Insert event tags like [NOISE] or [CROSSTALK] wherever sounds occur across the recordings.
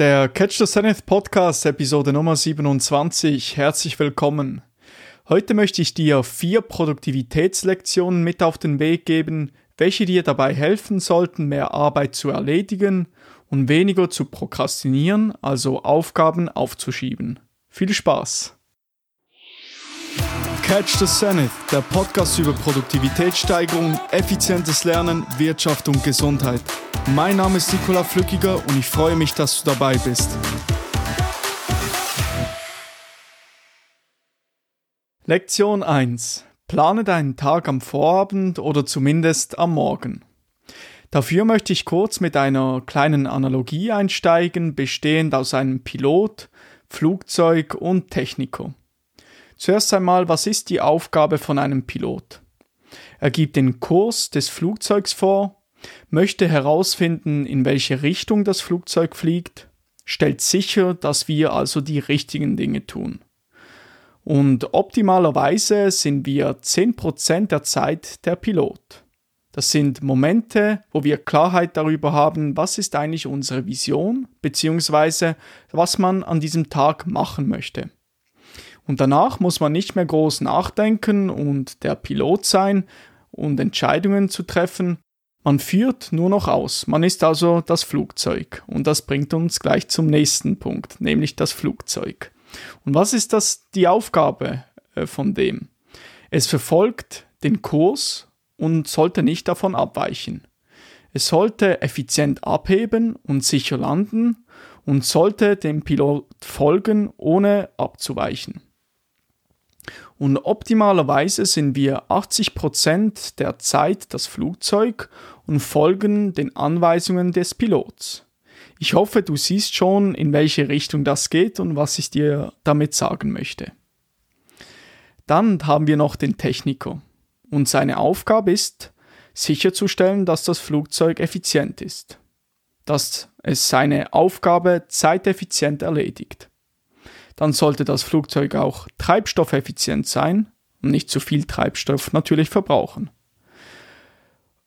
Der Catch the Zenith Podcast, Episode Nummer 27. Herzlich willkommen. Heute möchte ich dir vier Produktivitätslektionen mit auf den Weg geben, welche dir dabei helfen sollten, mehr Arbeit zu erledigen und weniger zu prokrastinieren, also Aufgaben aufzuschieben. Viel Spaß! Catch the Zenith, der Podcast über Produktivitätssteigerung, effizientes Lernen, Wirtschaft und Gesundheit. Mein Name ist Nikola Flückiger und ich freue mich, dass du dabei bist. Lektion 1. Plane deinen Tag am Vorabend oder zumindest am Morgen. Dafür möchte ich kurz mit einer kleinen Analogie einsteigen, bestehend aus einem Pilot, Flugzeug und Techniker. Zuerst einmal, was ist die Aufgabe von einem Pilot? Er gibt den Kurs des Flugzeugs vor, möchte herausfinden, in welche Richtung das Flugzeug fliegt, stellt sicher, dass wir also die richtigen Dinge tun. Und optimalerweise sind wir 10% der Zeit der Pilot. Das sind Momente, wo wir Klarheit darüber haben, was ist eigentlich unsere Vision, beziehungsweise was man an diesem Tag machen möchte. Und danach muss man nicht mehr groß nachdenken und der Pilot sein und Entscheidungen zu treffen, man führt nur noch aus. Man ist also das Flugzeug. Und das bringt uns gleich zum nächsten Punkt, nämlich das Flugzeug. Und was ist das die Aufgabe äh, von dem? Es verfolgt den Kurs und sollte nicht davon abweichen. Es sollte effizient abheben und sicher landen und sollte dem Pilot folgen, ohne abzuweichen. Und optimalerweise sind wir 80% der Zeit das Flugzeug und folgen den Anweisungen des Pilots. Ich hoffe, du siehst schon, in welche Richtung das geht und was ich dir damit sagen möchte. Dann haben wir noch den Techniker. Und seine Aufgabe ist, sicherzustellen, dass das Flugzeug effizient ist. Dass es seine Aufgabe zeiteffizient erledigt dann sollte das Flugzeug auch treibstoffeffizient sein und nicht zu viel Treibstoff natürlich verbrauchen.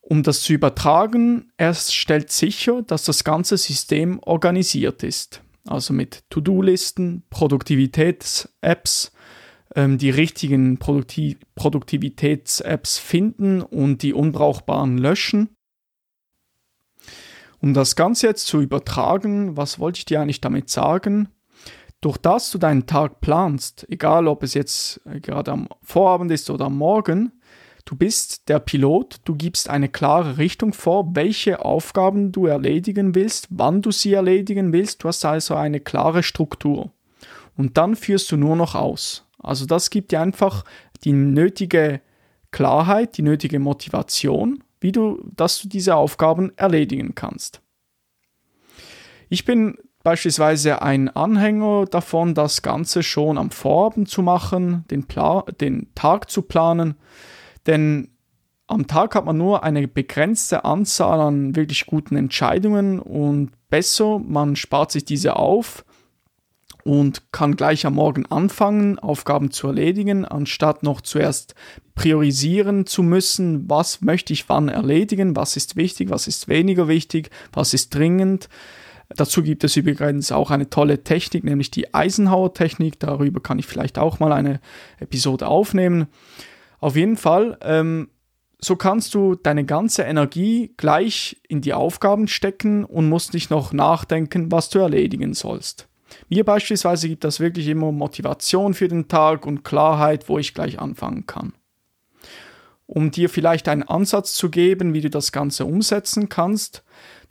Um das zu übertragen, er stellt sicher, dass das ganze System organisiert ist. Also mit To-Do-Listen, Produktivitäts-Apps, ähm, die richtigen Produktiv Produktivitäts-Apps finden und die unbrauchbaren löschen. Um das Ganze jetzt zu übertragen, was wollte ich dir eigentlich damit sagen? Durch das du deinen Tag planst, egal ob es jetzt äh, gerade am Vorabend ist oder am Morgen, du bist der Pilot, du gibst eine klare Richtung vor, welche Aufgaben du erledigen willst, wann du sie erledigen willst, du hast also eine klare Struktur. Und dann führst du nur noch aus. Also das gibt dir einfach die nötige Klarheit, die nötige Motivation, wie du, dass du diese Aufgaben erledigen kannst. Ich bin beispielsweise ein Anhänger davon, das Ganze schon am Vorabend zu machen, den, Pla den Tag zu planen, denn am Tag hat man nur eine begrenzte Anzahl an wirklich guten Entscheidungen und besser, man spart sich diese auf und kann gleich am Morgen anfangen, Aufgaben zu erledigen, anstatt noch zuerst priorisieren zu müssen, was möchte ich wann erledigen, was ist wichtig, was ist weniger wichtig, was ist dringend. Dazu gibt es übrigens auch eine tolle Technik, nämlich die Eisenhower-Technik. Darüber kann ich vielleicht auch mal eine Episode aufnehmen. Auf jeden Fall, ähm, so kannst du deine ganze Energie gleich in die Aufgaben stecken und musst nicht noch nachdenken, was du erledigen sollst. Mir beispielsweise gibt das wirklich immer Motivation für den Tag und Klarheit, wo ich gleich anfangen kann. Um dir vielleicht einen Ansatz zu geben, wie du das Ganze umsetzen kannst,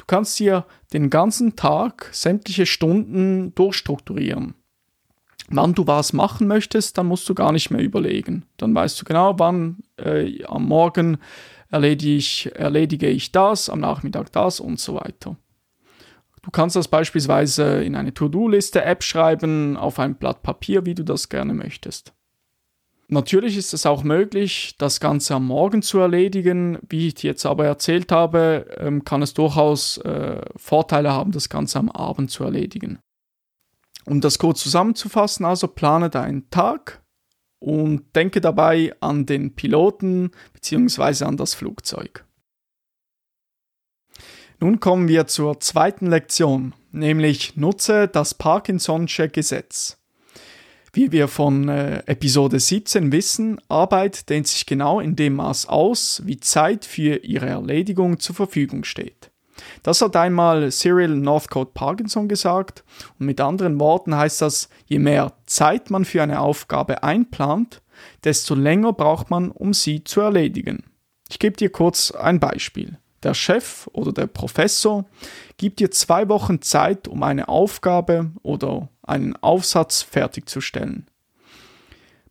Du kannst dir den ganzen Tag sämtliche Stunden durchstrukturieren. Wann du was machen möchtest, dann musst du gar nicht mehr überlegen. Dann weißt du genau, wann äh, am Morgen erledige ich, erledige ich das, am Nachmittag das und so weiter. Du kannst das beispielsweise in eine To-Do-Liste-App schreiben, auf ein Blatt Papier, wie du das gerne möchtest. Natürlich ist es auch möglich, das Ganze am Morgen zu erledigen. Wie ich jetzt aber erzählt habe, ähm, kann es durchaus äh, Vorteile haben, das Ganze am Abend zu erledigen. Um das kurz zusammenzufassen, also plane deinen Tag und denke dabei an den Piloten bzw. an das Flugzeug. Nun kommen wir zur zweiten Lektion, nämlich nutze das Parkinson'sche Gesetz. Wie wir von äh, Episode 17 wissen, Arbeit dehnt sich genau in dem Maß aus, wie Zeit für ihre Erledigung zur Verfügung steht. Das hat einmal Cyril Northcote Parkinson gesagt und mit anderen Worten heißt das, je mehr Zeit man für eine Aufgabe einplant, desto länger braucht man, um sie zu erledigen. Ich gebe dir kurz ein Beispiel. Der Chef oder der Professor gibt dir zwei Wochen Zeit, um eine Aufgabe oder einen Aufsatz fertigzustellen.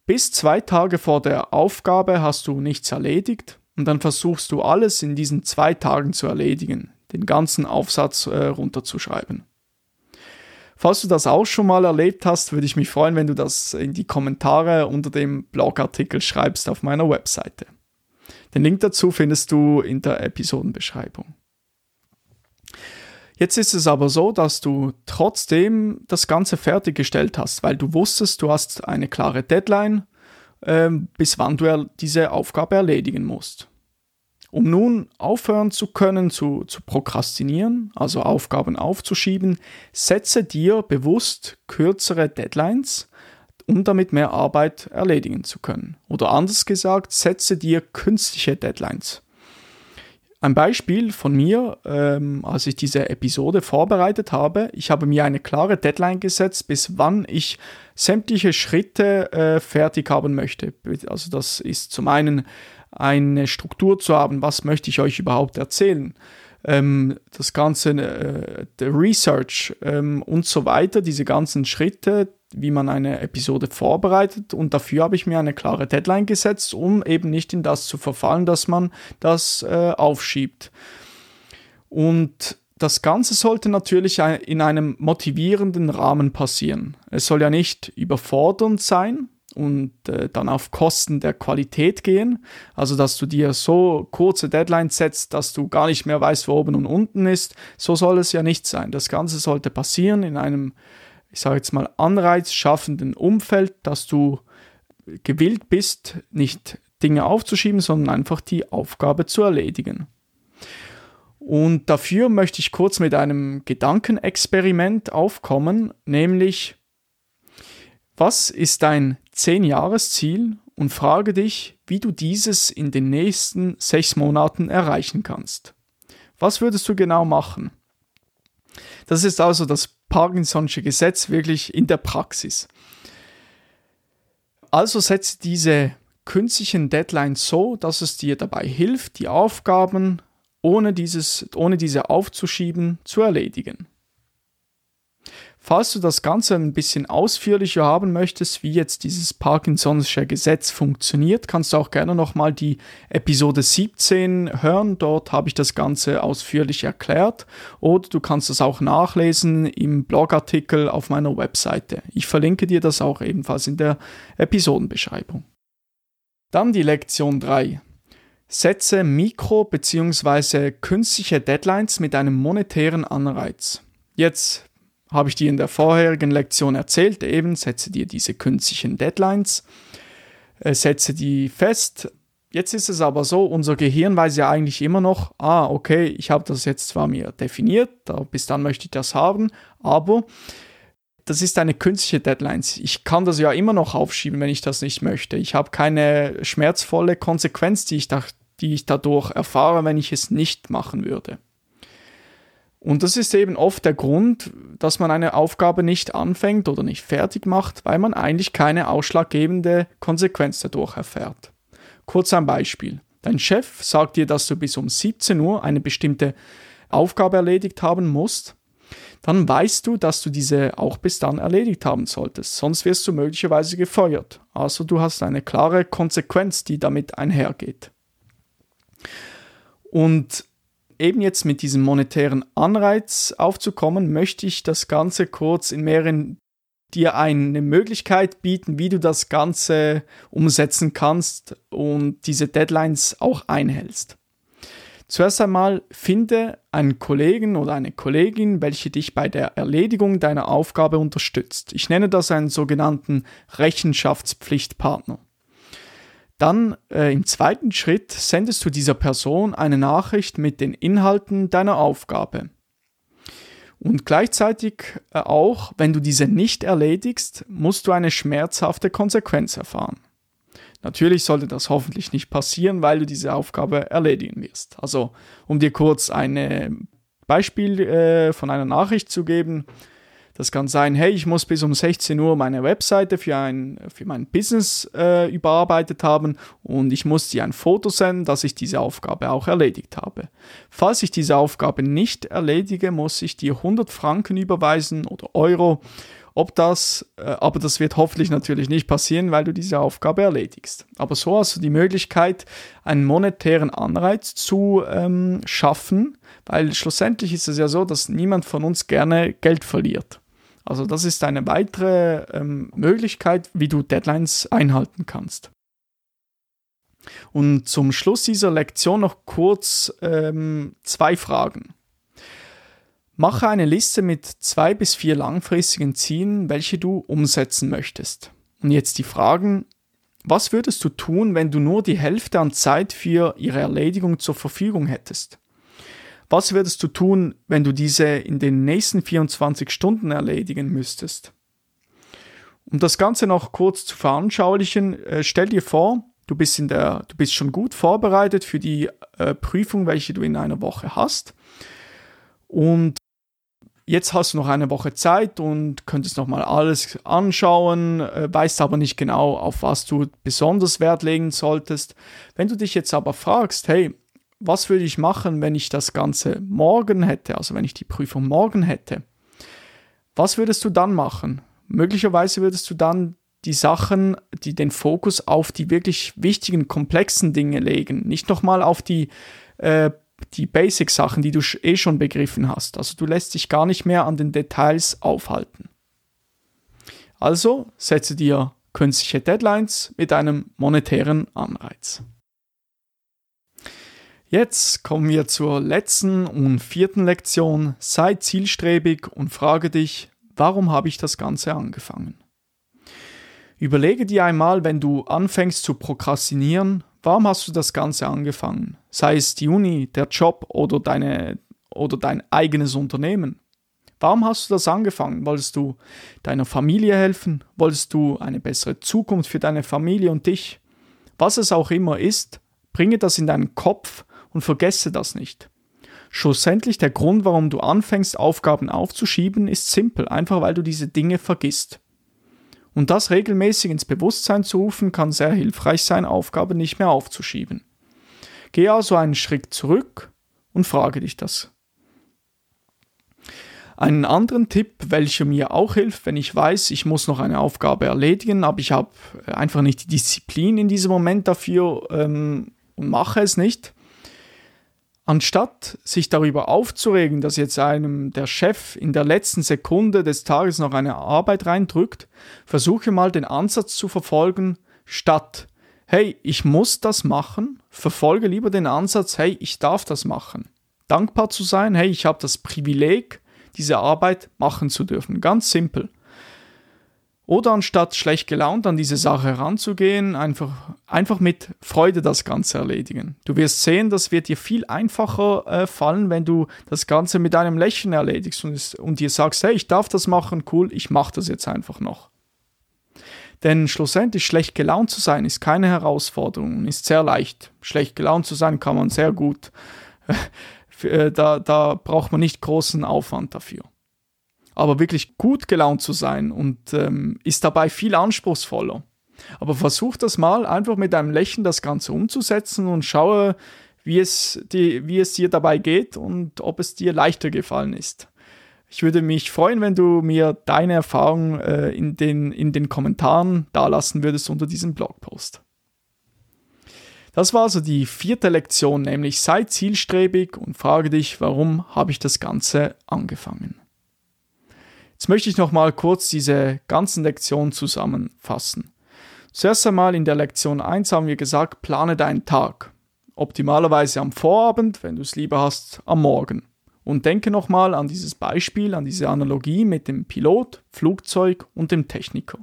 Bis zwei Tage vor der Aufgabe hast du nichts erledigt und dann versuchst du alles in diesen zwei Tagen zu erledigen, den ganzen Aufsatz äh, runterzuschreiben. Falls du das auch schon mal erlebt hast, würde ich mich freuen, wenn du das in die Kommentare unter dem Blogartikel schreibst auf meiner Webseite. Den Link dazu findest du in der Episodenbeschreibung. Jetzt ist es aber so, dass du trotzdem das Ganze fertiggestellt hast, weil du wusstest, du hast eine klare Deadline, äh, bis wann du diese Aufgabe erledigen musst. Um nun aufhören zu können zu, zu prokrastinieren, also Aufgaben aufzuschieben, setze dir bewusst kürzere Deadlines um damit mehr Arbeit erledigen zu können. Oder anders gesagt, setze dir künstliche Deadlines. Ein Beispiel von mir, ähm, als ich diese Episode vorbereitet habe, ich habe mir eine klare Deadline gesetzt, bis wann ich sämtliche Schritte äh, fertig haben möchte. Also das ist zum einen eine Struktur zu haben, was möchte ich euch überhaupt erzählen ähm, das ganze äh, Research ähm, und so weiter, diese ganzen Schritte, wie man eine Episode vorbereitet und dafür habe ich mir eine klare Deadline gesetzt, um eben nicht in das zu verfallen, dass man das äh, aufschiebt. Und das Ganze sollte natürlich in einem motivierenden Rahmen passieren. Es soll ja nicht überfordernd sein, und äh, dann auf Kosten der Qualität gehen. Also, dass du dir so kurze Deadlines setzt, dass du gar nicht mehr weißt, wo oben und unten ist. So soll es ja nicht sein. Das Ganze sollte passieren in einem, ich sage jetzt mal, anreizschaffenden Umfeld, dass du gewillt bist, nicht Dinge aufzuschieben, sondern einfach die Aufgabe zu erledigen. Und dafür möchte ich kurz mit einem Gedankenexperiment aufkommen, nämlich was ist dein 10-Jahres-Ziel und frage dich, wie du dieses in den nächsten sechs Monaten erreichen kannst. Was würdest du genau machen? Das ist also das Parkinson'sche Gesetz wirklich in der Praxis. Also setze diese künstlichen Deadlines so, dass es dir dabei hilft, die Aufgaben ohne, dieses, ohne diese aufzuschieben zu erledigen. Falls du das Ganze ein bisschen ausführlicher haben möchtest, wie jetzt dieses Parkinson'sche Gesetz funktioniert, kannst du auch gerne nochmal die Episode 17 hören. Dort habe ich das Ganze ausführlich erklärt. Oder du kannst es auch nachlesen im Blogartikel auf meiner Webseite. Ich verlinke dir das auch ebenfalls in der Episodenbeschreibung. Dann die Lektion 3. Setze Mikro- bzw. künstliche Deadlines mit einem monetären Anreiz. Jetzt habe ich dir in der vorherigen Lektion erzählt, eben setze dir diese künstlichen Deadlines, äh, setze die fest. Jetzt ist es aber so, unser Gehirn weiß ja eigentlich immer noch, ah, okay, ich habe das jetzt zwar mir definiert, bis dann möchte ich das haben, aber das ist eine künstliche Deadline. Ich kann das ja immer noch aufschieben, wenn ich das nicht möchte. Ich habe keine schmerzvolle Konsequenz, die ich, da, die ich dadurch erfahre, wenn ich es nicht machen würde. Und das ist eben oft der Grund, dass man eine Aufgabe nicht anfängt oder nicht fertig macht, weil man eigentlich keine ausschlaggebende Konsequenz dadurch erfährt. Kurz ein Beispiel. Dein Chef sagt dir, dass du bis um 17 Uhr eine bestimmte Aufgabe erledigt haben musst. Dann weißt du, dass du diese auch bis dann erledigt haben solltest. Sonst wirst du möglicherweise gefeuert. Also du hast eine klare Konsequenz, die damit einhergeht. Und eben jetzt mit diesem monetären Anreiz aufzukommen, möchte ich das Ganze kurz in mehreren dir eine Möglichkeit bieten, wie du das Ganze umsetzen kannst und diese Deadlines auch einhältst. Zuerst einmal finde einen Kollegen oder eine Kollegin, welche dich bei der Erledigung deiner Aufgabe unterstützt. Ich nenne das einen sogenannten Rechenschaftspflichtpartner. Dann äh, im zweiten Schritt sendest du dieser Person eine Nachricht mit den Inhalten deiner Aufgabe. Und gleichzeitig äh, auch, wenn du diese nicht erledigst, musst du eine schmerzhafte Konsequenz erfahren. Natürlich sollte das hoffentlich nicht passieren, weil du diese Aufgabe erledigen wirst. Also, um dir kurz ein Beispiel äh, von einer Nachricht zu geben, das kann sein, hey, ich muss bis um 16 Uhr meine Webseite für, ein, für mein Business äh, überarbeitet haben und ich muss dir ein Foto senden, dass ich diese Aufgabe auch erledigt habe. Falls ich diese Aufgabe nicht erledige, muss ich dir 100 Franken überweisen oder Euro. Ob das, äh, aber das wird hoffentlich natürlich nicht passieren, weil du diese Aufgabe erledigst. Aber so hast du die Möglichkeit, einen monetären Anreiz zu ähm, schaffen, weil schlussendlich ist es ja so, dass niemand von uns gerne Geld verliert. Also das ist eine weitere ähm, Möglichkeit, wie du Deadlines einhalten kannst. Und zum Schluss dieser Lektion noch kurz ähm, zwei Fragen. Mache eine Liste mit zwei bis vier langfristigen Zielen, welche du umsetzen möchtest. Und jetzt die Fragen. Was würdest du tun, wenn du nur die Hälfte an Zeit für ihre Erledigung zur Verfügung hättest? Was würdest du tun, wenn du diese in den nächsten 24 Stunden erledigen müsstest? Um das Ganze noch kurz zu veranschaulichen, äh, stell dir vor, du bist, in der, du bist schon gut vorbereitet für die äh, Prüfung, welche du in einer Woche hast. Und jetzt hast du noch eine Woche Zeit und könntest nochmal alles anschauen, äh, weißt aber nicht genau, auf was du besonders Wert legen solltest. Wenn du dich jetzt aber fragst, hey, was würde ich machen, wenn ich das Ganze morgen hätte, also wenn ich die Prüfung morgen hätte? Was würdest du dann machen? Möglicherweise würdest du dann die Sachen, die den Fokus auf die wirklich wichtigen, komplexen Dinge legen, nicht nochmal auf die, äh, die Basic-Sachen, die du eh schon begriffen hast. Also du lässt dich gar nicht mehr an den Details aufhalten. Also setze dir künstliche Deadlines mit einem monetären Anreiz. Jetzt kommen wir zur letzten und vierten Lektion. Sei zielstrebig und frage dich, warum habe ich das Ganze angefangen? Überlege dir einmal, wenn du anfängst zu prokrastinieren, warum hast du das Ganze angefangen? Sei es die Uni, der Job oder, deine, oder dein eigenes Unternehmen. Warum hast du das angefangen? Wolltest du deiner Familie helfen? Wolltest du eine bessere Zukunft für deine Familie und dich? Was es auch immer ist, bringe das in deinen Kopf und vergesse das nicht. Schlussendlich der Grund, warum du anfängst, Aufgaben aufzuschieben, ist simpel, einfach weil du diese Dinge vergisst. Und das regelmäßig ins Bewusstsein zu rufen, kann sehr hilfreich sein, Aufgaben nicht mehr aufzuschieben. Geh also einen Schritt zurück und frage dich das. Einen anderen Tipp, welcher mir auch hilft, wenn ich weiß, ich muss noch eine Aufgabe erledigen, aber ich habe einfach nicht die Disziplin in diesem Moment dafür ähm, und mache es nicht, Anstatt sich darüber aufzuregen, dass jetzt einem der Chef in der letzten Sekunde des Tages noch eine Arbeit reindrückt, versuche mal den Ansatz zu verfolgen, statt hey, ich muss das machen, verfolge lieber den Ansatz, hey, ich darf das machen. Dankbar zu sein, hey, ich habe das Privileg, diese Arbeit machen zu dürfen. Ganz simpel. Oder anstatt schlecht gelaunt an diese Sache heranzugehen, einfach, einfach mit Freude das Ganze erledigen. Du wirst sehen, das wird dir viel einfacher äh, fallen, wenn du das Ganze mit einem Lächeln erledigst und, und dir sagst, hey, ich darf das machen, cool, ich mache das jetzt einfach noch. Denn schlussendlich schlecht gelaunt zu sein ist keine Herausforderung, ist sehr leicht. Schlecht gelaunt zu sein kann man sehr gut. [LAUGHS] Äh, da, da braucht man nicht großen Aufwand dafür aber wirklich gut gelaunt zu sein und ähm, ist dabei viel anspruchsvoller. Aber versuch das mal einfach mit einem Lächeln das Ganze umzusetzen und schaue, wie es, die, wie es dir dabei geht und ob es dir leichter gefallen ist. Ich würde mich freuen, wenn du mir deine Erfahrung äh, in, den, in den Kommentaren dalassen würdest unter diesem Blogpost. Das war also die vierte Lektion, nämlich sei zielstrebig und frage dich, warum habe ich das Ganze angefangen. Jetzt möchte ich noch mal kurz diese ganzen Lektionen zusammenfassen. Zuerst einmal in der Lektion 1 haben wir gesagt, plane deinen Tag. Optimalerweise am Vorabend, wenn du es lieber hast, am Morgen. Und denke nochmal an dieses Beispiel, an diese Analogie mit dem Pilot, Flugzeug und dem Techniker.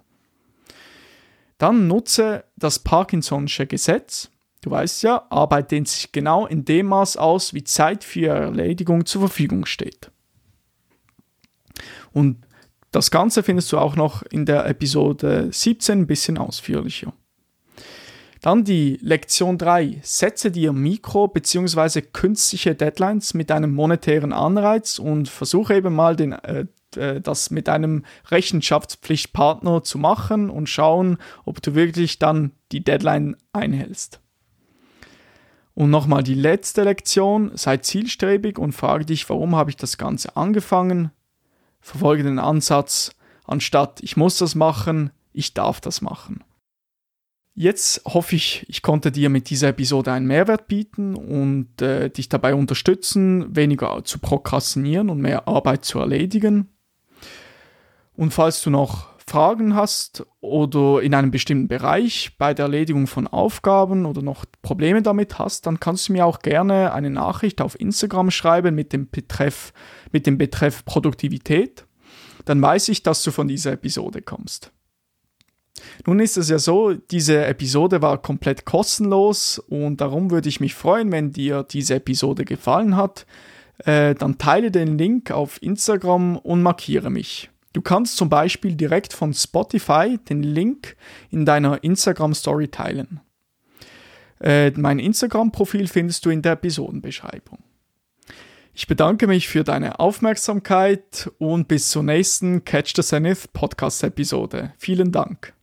Dann nutze das Parkinson'sche Gesetz. Du weißt ja, Arbeit dehnt sich genau in dem Maß aus, wie Zeit für Erledigung zur Verfügung steht. Und das Ganze findest du auch noch in der Episode 17 ein bisschen ausführlicher. Dann die Lektion 3. Setze dir Mikro- bzw. künstliche Deadlines mit einem monetären Anreiz und versuche eben mal den, äh, äh, das mit einem Rechenschaftspflichtpartner zu machen und schauen, ob du wirklich dann die Deadline einhältst. Und nochmal die letzte Lektion, sei zielstrebig und frage dich, warum habe ich das Ganze angefangen? Verfolge den Ansatz, anstatt ich muss das machen, ich darf das machen. Jetzt hoffe ich, ich konnte dir mit dieser Episode einen Mehrwert bieten und äh, dich dabei unterstützen, weniger zu prokrastinieren und mehr Arbeit zu erledigen. Und falls du noch Fragen hast oder in einem bestimmten Bereich bei der Erledigung von Aufgaben oder noch Probleme damit hast, dann kannst du mir auch gerne eine Nachricht auf Instagram schreiben mit dem Betreff, mit dem Betreff Produktivität. Dann weiß ich, dass du von dieser Episode kommst. Nun ist es ja so, diese Episode war komplett kostenlos und darum würde ich mich freuen, wenn dir diese Episode gefallen hat. Äh, dann teile den Link auf Instagram und markiere mich. Du kannst zum Beispiel direkt von Spotify den Link in deiner Instagram Story teilen. Äh, mein Instagram-Profil findest du in der Episodenbeschreibung. Ich bedanke mich für deine Aufmerksamkeit und bis zur nächsten Catch the Zenith Podcast-Episode. Vielen Dank.